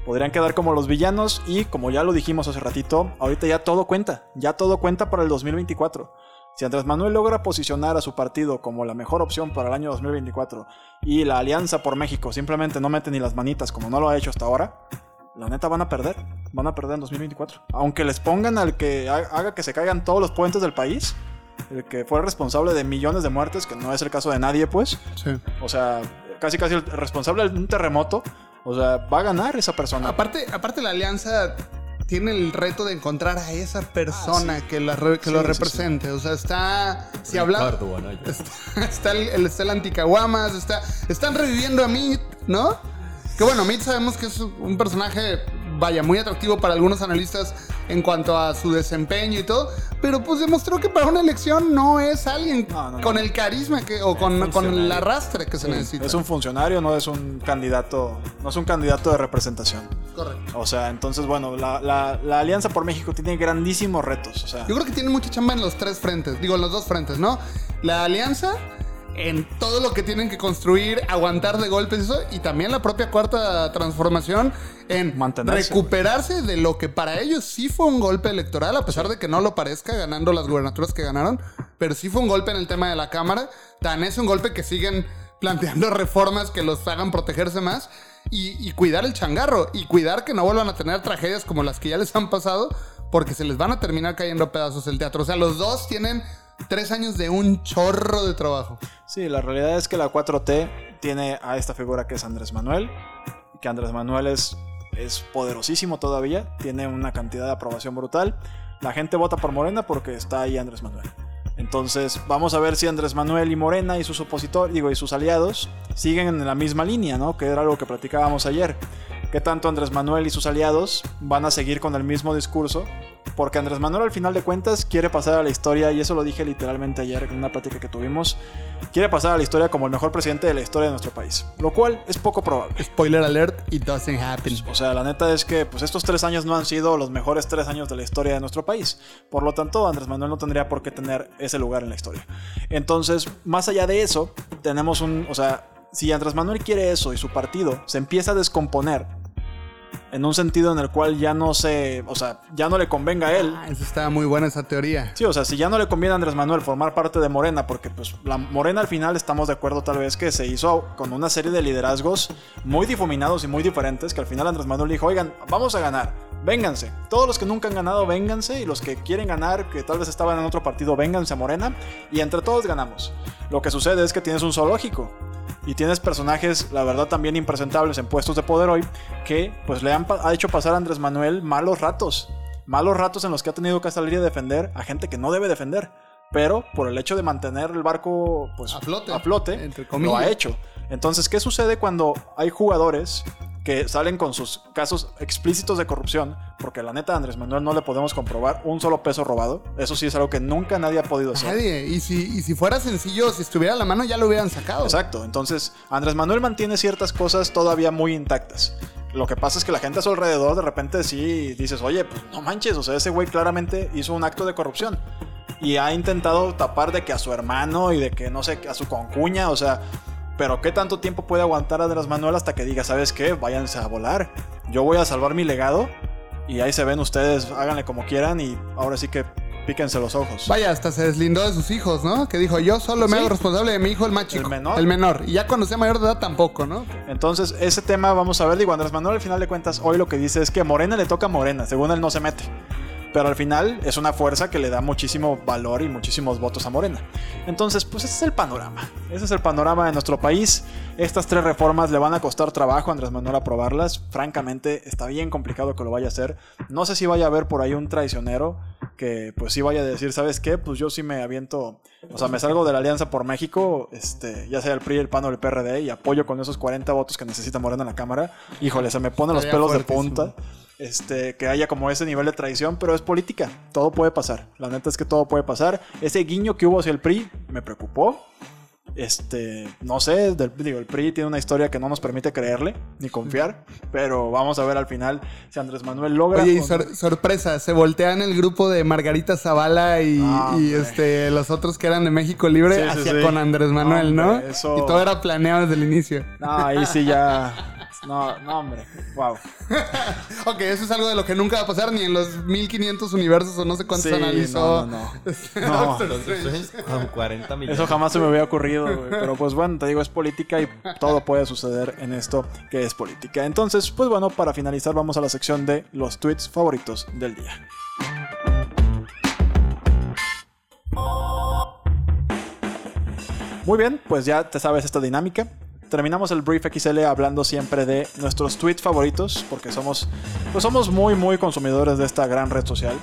S2: Podrían quedar como los villanos y, como ya lo dijimos hace ratito, ahorita ya todo cuenta, ya todo cuenta para el 2024. Si Andrés Manuel logra posicionar a su partido como la mejor opción para el año 2024 y la Alianza por México simplemente no mete ni las manitas como no lo ha hecho hasta ahora, la neta van a perder, van a perder en 2024. Aunque les pongan al que ha- haga que se caigan todos los puentes del país, el que fue el responsable de millones de muertes, que no es el caso de nadie, pues.
S3: Sí.
S2: O sea, casi casi el responsable de un terremoto. O sea, va a ganar esa persona.
S3: Aparte, aparte la alianza tiene el reto de encontrar a esa persona
S2: Ah, sí.
S3: que, la re- que
S2: Sí,
S3: lo
S2: sí,
S3: represente. O sea, está. Si hablamos. [laughs] Está, está el, el- está el anticaguamas, está, están reviviendo a Meat, ¿no? Que bueno, Meat sabemos que es un personaje, vaya, muy atractivo para algunos analistas en cuanto a su desempeño y todo, pero pues demostró que para una elección no es alguien
S2: No, no, no.
S3: con el carisma que, o con, con el arrastre que se necesita.
S2: Es un funcionario, no es un candidato, no es un candidato de representación.
S3: Correcto.
S2: O sea, entonces, bueno, la, la- la Alianza por México tiene grandísimos retos. O sea,
S3: Yo creo que tiene mucha chamba en los tres frentes, digo, en los dos frentes, ¿no? La alianza en todo lo que tienen que construir, aguantar de golpes y eso, y también la propia cuarta transformación en
S2: Mantenerse,
S3: recuperarse de lo que para ellos sí fue un golpe electoral, a pesar de que no lo parezca ganando las gubernaturas que ganaron, pero sí fue un golpe en el tema de la Cámara, tan es un golpe que siguen planteando [laughs] reformas que los hagan protegerse más. Y, y cuidar el changarro y cuidar que no vuelvan a tener tragedias como las que ya les han pasado, porque se les van a terminar cayendo pedazos el teatro. O sea, los dos tienen tres años de un chorro de trabajo.
S2: Sí, la realidad es que la 4T tiene a esta figura que es Andrés Manuel, que Andrés Manuel es, es poderosísimo todavía, tiene una cantidad de aprobación brutal. La gente vota por Morena porque está ahí Andrés Manuel. Entonces, vamos a ver si Andrés Manuel y Morena y sus opositores, y sus aliados siguen en la misma línea, ¿no? Que era algo que platicábamos ayer. ¿Qué tanto Andrés Manuel y sus aliados van a seguir con el mismo discurso? Porque Andrés Manuel al final de cuentas quiere pasar a la historia, y eso lo dije literalmente ayer en una plática que tuvimos, quiere pasar a la historia como el mejor presidente de la historia de nuestro país. Lo cual es poco probable.
S3: Spoiler alert, it doesn't happen.
S2: O sea, la neta es que pues estos tres años no han sido los mejores tres años de la historia de nuestro país. Por lo tanto, Andrés Manuel no tendría por qué tener ese lugar en la historia. Entonces, más allá de eso, tenemos un, o sea, si Andrés Manuel quiere eso y su partido se empieza a descomponer en un sentido en el cual ya no se, o sea, ya no le convenga a él.
S3: Ah, eso está muy buena esa teoría.
S2: Sí, o sea, si ya no le conviene a Andrés Manuel formar parte de Morena, porque pues la Morena al final estamos de acuerdo tal vez que se hizo con una serie de liderazgos muy difuminados y muy diferentes, que al final Andrés Manuel dijo, oigan, vamos a ganar, vénganse. Todos los que nunca han ganado, vénganse, y los que quieren ganar, que tal vez estaban en otro partido, vénganse a Morena, y entre todos ganamos. Lo que sucede es que tienes un zoológico y tienes personajes, la verdad, también impresentables en puestos de poder hoy, que pues le han ha hecho pasar a Andrés Manuel malos ratos. Malos ratos en los que ha tenido que salir y defender a gente que no debe defender. Pero por el hecho de mantener el barco pues,
S3: A flote,
S2: a flote
S3: entre
S2: lo ha hecho. Entonces, ¿qué sucede cuando hay jugadores que salen con sus casos explícitos de corrupción? Porque la neta Andrés Manuel no le podemos comprobar un solo peso robado. Eso sí es algo que nunca nadie ha podido hacer.
S3: Nadie. Y si, y si fuera sencillo, si estuviera a la mano, ya lo hubieran sacado.
S2: Exacto, entonces Andrés Manuel mantiene ciertas cosas todavía muy intactas. Lo que pasa es que la gente a su alrededor de repente sí dices, oye, pues no manches, o sea, ese güey claramente hizo un acto de corrupción. Y ha intentado tapar de que a su hermano y de que no sé, a su concuña, o sea, pero ¿qué tanto tiempo puede aguantar Andrés Manuel hasta que diga, ¿sabes qué? Váyanse a volar. Yo voy a salvar mi legado y ahí se ven ustedes, háganle como quieran y ahora sí que píquense los ojos.
S3: Vaya, hasta se deslindó de sus hijos, ¿no? Que dijo, yo solo me
S2: Sí.
S3: hago responsable de mi hijo, el más chico.
S2: menor.
S3: El menor. Y ya cuando sea mayor de edad tampoco, ¿no?
S2: Entonces, ese tema vamos a ver. Digo, Andrés Manuel al final de cuentas, hoy lo que dice es que Morena le toca a Morena. Según él no se mete. Pero al final es una fuerza que le da muchísimo valor y muchísimos votos a Morena. Entonces, pues ese es el panorama. Ese es el panorama de nuestro país. Estas tres reformas le van a costar trabajo a Andrés Manuel aprobarlas. Francamente, está bien complicado que lo vaya a hacer. No sé si vaya a haber por ahí un traicionero que pues sí vaya a decir, ¿sabes qué? Pues yo sí me aviento, o sea, me salgo de la Alianza por México, este, ya sea el PRI, el PAN o el PRD, y apoyo con esos 40 votos que necesita Morena en la Cámara. Híjole, se me ponen los pelos de punta. Este, que haya como ese nivel de traición, pero es política. Todo puede pasar. La neta es que todo puede pasar. Ese guiño que hubo hacia el PRI me preocupó. Este, no sé, del- digo, el PRI tiene una historia que no nos permite creerle ni confiar, pero vamos a ver al final si Andrés Manuel logra.
S3: Oye, y sor- sorpresa, se voltean el grupo de Margarita Zavala y,
S2: Ah,
S3: y, este los otros que eran de México Libre
S2: Sí,
S3: hacia
S2: sí.
S3: con Andrés Manuel, ¿no?
S2: Eso-
S3: Y todo era planeado desde el inicio.
S2: No, ahí sí ya. No, no, hombre. Wow. [laughs]
S3: Ok, eso es algo de lo que nunca va a pasar ni en los 1500 universos o no sé cuántos
S2: Sí,
S3: analizó.
S2: no, no, [laughs] no. No. [laughs]
S3: Doctor Strange.
S4: Con 40 millones.
S2: Eso jamás se me había ocurrido, güey. Pero pues bueno, te digo, es política y todo puede suceder en esto que es política. Entonces, pues bueno, para finalizar, vamos a la sección de los tweets favoritos del día. Muy bien, pues ya te sabes esta dinámica. Terminamos el Brief XL hablando siempre de nuestros tweets favoritos, porque somos, pues somos muy, muy consumidores de esta gran red social.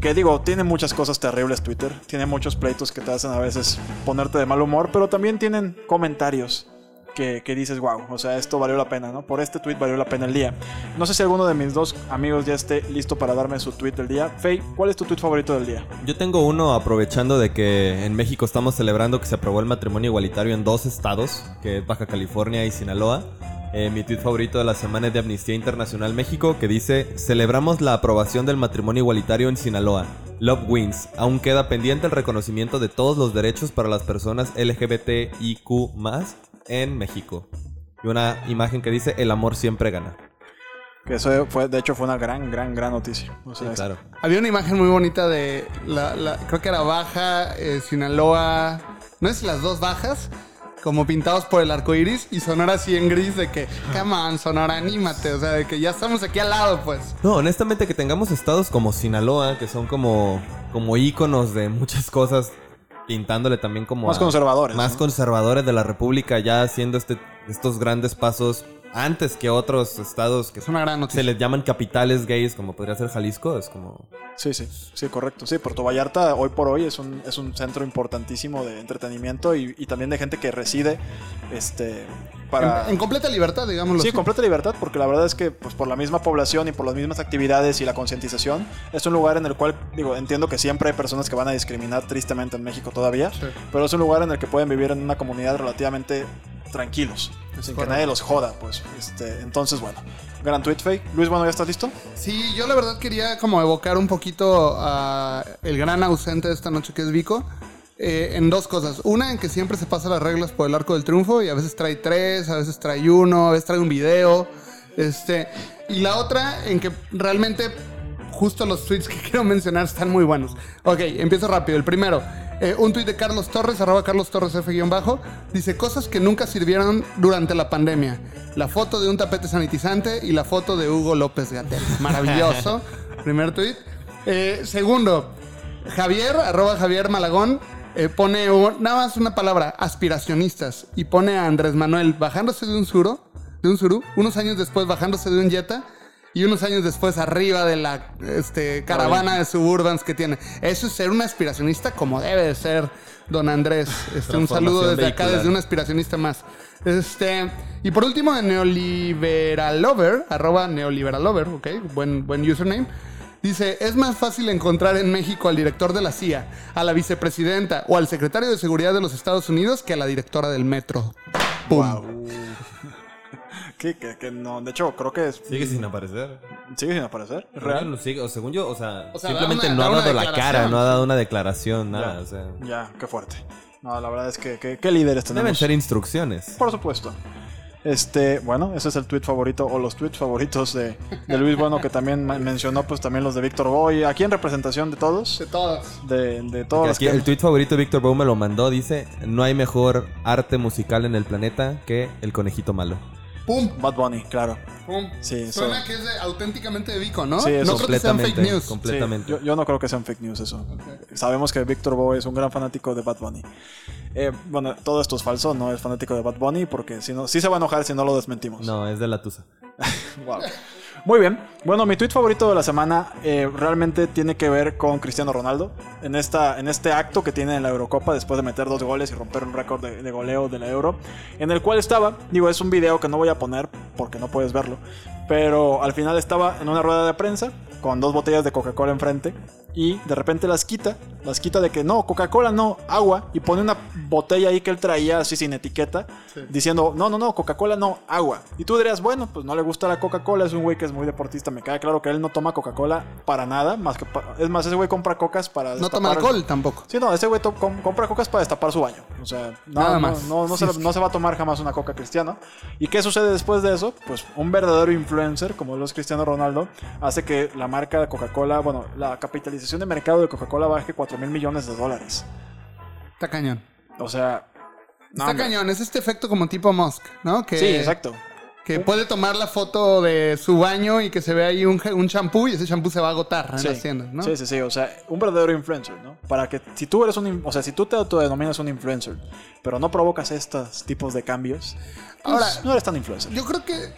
S2: Que digo, tiene muchas cosas terribles Twitter, tiene muchos pleitos que te hacen a veces ponerte de mal humor, pero también tienen comentarios que, dices, wow, o sea, esto valió la pena, ¿no? Por este tweet valió la pena el día. No sé si alguno de mis dos amigos ya esté listo para darme su tweet del día. Faye, ¿cuál es tu tweet favorito del día?
S4: Yo tengo uno aprovechando de que en México estamos celebrando que se aprobó el matrimonio igualitario en dos estados, que Baja California y Sinaloa. Eh, mi tweet favorito de la semana es de Amnistía Internacional México, que dice, celebramos la aprobación del matrimonio igualitario en Sinaloa. Love wins. Aún queda pendiente el reconocimiento de todos los derechos para las personas LGBTIQ en México. Y una imagen que dice, el amor siempre gana.
S2: Que eso fue, de hecho, fue una gran, gran, gran noticia. O sea,
S4: Sí, claro.
S3: Había una imagen muy bonita de la, la- creo que era Baja, eh, Sinaloa, no es las dos bajas, como pintados por el arco iris y Sonora así en gris de que, come on, Sonora, anímate, o sea, de que ya estamos aquí al lado, pues.
S4: No, honestamente que tengamos estados como Sinaloa, que son como, como íconos de muchas cosas, pintándole también como...
S2: Más
S4: a-
S2: conservadores,
S4: Más
S2: ¿no?
S4: conservadores de la República, ya haciendo este, estos grandes pasos antes que otros estados que
S3: Es una gran noticia.
S4: se les llaman capitales gays, como podría ser Jalisco, es como...
S2: Sí, sí, sí, correcto. Sí, Puerto Vallarta hoy por hoy es un, es un centro importantísimo de entretenimiento y, y también de gente que reside este, para...
S3: En, en completa libertad, digámoslo
S2: Sí,
S3: así.
S2: completa libertad, porque la verdad es que pues, por la misma población y por las mismas actividades y la concientización, es un lugar en el cual, digo, entiendo que siempre hay personas que van a discriminar tristemente en México todavía,
S3: Sí.
S2: pero es un lugar en el que pueden vivir en una comunidad relativamente tranquilos, sin que nadie los joda, pues. Este, entonces, bueno, gran tweet fake. Luis, bueno, ¿ya estás listo?
S3: Sí, yo la verdad quería como evocar un poquito a el gran ausente de esta noche que es Vico. eh, en dos cosas. Una, en que siempre se pasa las reglas por el arco del triunfo y a veces trae tres, a veces trae uno, a veces trae un video. Este, y la otra, en que realmente justo los tweets que [laughs] quiero mencionar están muy buenos. Ok, empiezo rápido. El primero, eh, un tweet de Carlos Torres, arroba Carlos Torres F-bajo, dice cosas que nunca sirvieron durante la pandemia. La foto de un tapete sanitizante y la foto de Hugo López Gatel. [laughs] Maravilloso. Primer tweet. Eh, segundo, Javier, arroba Javier Malagón, eh, pone un- nada más una palabra, aspiracionistas, y pone a Andrés Manuel bajándose de un suro, de un suru, unos años después bajándose de un Jetta, y unos años después arriba de la este, caravana de suburbans que tiene. Eso es ser un aspiracionista como debe de ser don Andrés. Este, un saludo desde acá, desde un aspiracionista más. Este, y por último, de Neoliberalover, arroba Neoliberalover, ok, buen, buen username. Dice, es más fácil encontrar en México al director de la CIA, a la vicepresidenta o al secretario de Seguridad de los Estados Unidos que a la directora del metro. ¡Pum!
S2: Que, que, que no, de hecho, creo que es-
S4: Sigue sin aparecer.
S2: sigue sin aparecer. ¿Es
S4: Real.
S2: real?
S4: No sigue, o según yo, o sea,
S3: O sea, da
S4: simplemente
S3: una-
S4: no ha dado la cara, no ha dado una declaración, nada.
S2: Ya.
S4: O sea,
S2: Ya, qué fuerte. No, la verdad es que, que- qué líderes tenemos.
S4: deben ser instrucciones.
S2: Por supuesto. Este, bueno, ese es el tweet favorito o los tweets favoritos de, de Luis Bueno que también mencionó pues también los de Víctor Boy, aquí en representación de todos,
S3: De todas.
S2: de, de todos
S4: Aquí
S2: que
S4: el tweet favorito de Víctor Bau me lo mandó, dice, no hay mejor arte musical en el planeta que el conejito malo.
S3: ¡Pum!
S2: Bad Bunny, claro.
S3: ¡Pum!
S2: Sí, eso-
S3: Suena que es de- auténticamente de Vico, ¿no?
S2: Sí, eso
S3: no creo que sean fake
S4: completamente,
S3: news.
S2: Sí,
S4: completamente.
S2: yo, yo no creo que sean fake news eso. Sabemos que Víctor Boy es un gran fanático de Bad Bunny. Eh, bueno, todo esto es falso, no es fanático de Bad Bunny porque si no, sí se va a enojar si no lo desmentimos.
S4: No, es de la tusa. [laughs]
S2: Wow. Muy bien. Bueno, mi tweet favorito de la semana eh, realmente tiene que ver con Cristiano Ronaldo. En, esta, en este acto que tiene en la Eurocopa después de meter dos goles y romper un récord de, de goleo de la Euro. En el cual estaba, digo, es un video que no voy a poner porque no puedes verlo. Pero al final estaba en una rueda de prensa con dos botellas de Coca-Cola enfrente. Y de repente las quita, las quita de que no, Coca-Cola no, agua. Y pone una botella ahí que él traía así sin etiqueta, diciendo, no, no, no, Coca-Cola no, agua. Y tú dirías, bueno, pues no le gusta la Coca-Cola, es un güey que es muy deportista. Me queda claro que él no toma Coca-Cola para nada, más que pa- es más, ese güey compra cocas para.
S3: No toma alcohol tampoco.
S2: Sí, no, ese güey to- compra cocas para destapar su baño. O sea, no,
S3: Nada
S2: no-
S3: más.
S2: No, no
S3: Sí,
S2: se,
S3: sí.
S2: no se va a tomar jamás una coca cristiana. ¿Y qué sucede después de eso? Pues un verdadero influencer, como lo es Cristiano Ronaldo, hace que la marca de Coca-Cola, bueno, la capitalización de mercado de Coca-Cola baje 4 mil millones de dólares.
S3: Está cañón.
S2: O sea. no,
S3: Está
S2: hombre.
S3: cañón. Es este efecto como tipo Musk, ¿no? Que,
S2: Sí, exacto.
S3: Que puede tomar la foto de su baño y que se ve ahí un champú y ese champú se va a agotar en
S2: Sí.
S3: las tiendas, ¿no?
S2: sí, sí, sí, o sea, un verdadero influencer, ¿no? Para que si tú eres un, o sea, si tú te autodenominas un influencer, pero no provocas estos tipos de cambios, pues,
S3: Ahora-
S2: no eres tan influencer.
S3: Yo creo que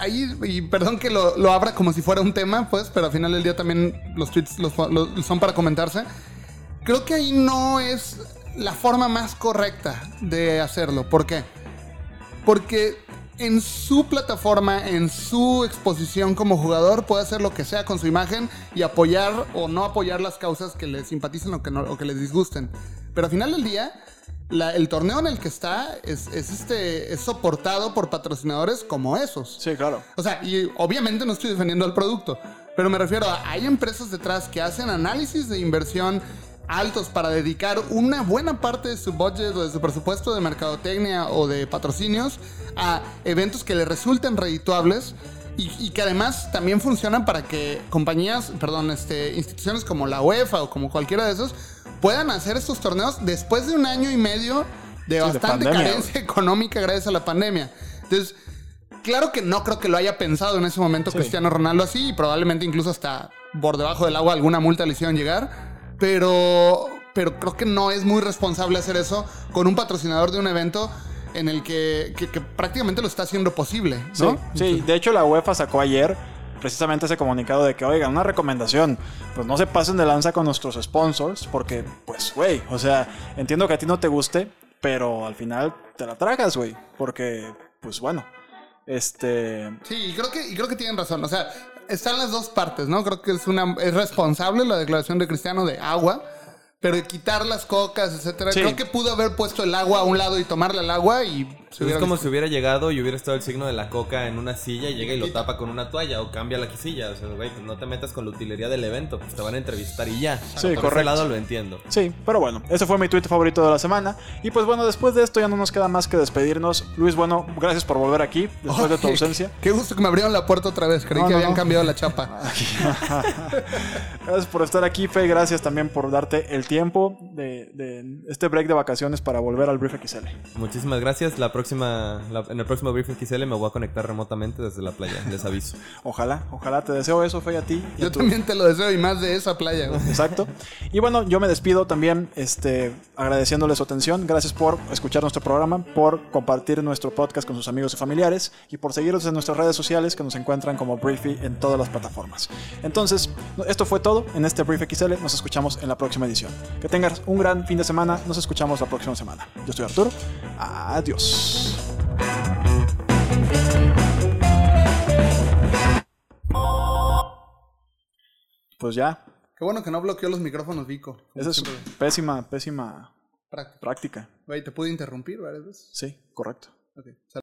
S3: ahí, y perdón que lo, lo abra como si fuera un tema, pues, pero al final del día también los tweets los- los- son para comentarse. Creo que ahí no es la forma más correcta de hacerlo. ¿Por qué? Porque en su plataforma, en su exposición como jugador, puede hacer lo que sea con su imagen y apoyar o no apoyar las causas que le simpaticen o que, no- o que les disgusten. Pero al final del día, la- el torneo en el que está es, es este, es soportado por patrocinadores como esos.
S2: Sí, claro.
S3: O sea, y obviamente no estoy defendiendo al producto, pero me refiero a, hay empresas detrás que hacen análisis de inversión altos para dedicar una buena parte de su budget o de su presupuesto de mercadotecnia o de patrocinios a eventos que les resulten redituables y, y que además también funcionan para que compañías, perdón, este, instituciones como la UEFA o como cualquiera de esos puedan hacer estos torneos después de un año y medio de bastante
S2: pandemia,
S3: carencia económica gracias a la pandemia. Entonces, Claro que no creo que lo haya pensado en ese momento
S2: Sí.
S3: Cristiano Ronaldo así y probablemente incluso hasta por debajo del agua alguna multa le hicieron llegar, pero, pero creo que no es muy responsable hacer eso con un patrocinador de un evento en el que, que- que prácticamente lo está haciendo posible,
S2: Sí,
S3: ¿no?
S2: sí, de hecho la UEFA sacó ayer precisamente ese comunicado de que, oigan, una recomendación, pues no se pasen de lanza con nuestros sponsors, porque, pues, güey, o sea, entiendo que a ti no te guste, pero al final te la tragas, güey, porque, pues bueno, este...
S3: Sí, y creo que, y creo que tienen razón. O sea, están las dos partes, ¿no? Creo que es una es responsable la declaración de Cristiano de agua, pero de quitar las cocas, etcétera.
S2: Sí.
S3: Creo que pudo haber puesto el agua a un lado y tomarle el agua y se
S4: Es como
S3: visto.
S4: si hubiera llegado y hubiera estado el signo de la coca en una silla y llega y lo tapa con una toalla o cambia la silla. O sea, güey, pues no te metas con la utilería del evento, pues te van a entrevistar y ya.
S2: Sí,
S4: Por
S2: correcto.
S4: ese lado lo entiendo.
S2: Sí, pero bueno, ese fue mi tweet favorito de la semana. Y pues bueno, después de esto ya no nos queda más que despedirnos. Luis, bueno, gracias por volver aquí después de tu ausencia. [laughs]
S3: Qué gusto que me abrieron la puerta otra vez. Creí
S2: No,
S3: que
S2: no,
S3: habían
S2: no.
S3: cambiado la chapa. [laughs]
S2: Gracias por estar aquí, Fe. Gracias también por darte el tiempo de, de este break de vacaciones para volver al Brief XL.
S4: Muchísimas gracias. La próxima, la- en el próximo Brief XL me voy a conectar remotamente desde la playa, les aviso. [laughs]
S2: Ojalá, ojalá te deseo eso, Fe, a ti. y a
S3: Yo
S2: tu-
S3: también te lo deseo y más de esa playa. güey.
S2: Exacto. Y bueno, yo me despido también este, agradeciéndoles su atención. Gracias por escuchar nuestro programa, por compartir nuestro podcast con sus amigos y familiares y por seguirnos en nuestras redes sociales que nos encuentran como Briefy en todas las plataformas. Entonces, esto fue todo en este Brief XL. Nos escuchamos en la próxima edición. Que tengas un gran fin de semana. Nos escuchamos la próxima semana. Yo soy Arturo. Adiós. Pues ya.
S3: Qué bueno que no bloqueó los micrófonos Vico.
S2: Esa es pésima, pésima
S3: Práctico.
S2: práctica.
S3: Güey, te pude interrumpir varias veces.
S2: Sí, correcto.
S3: Ok.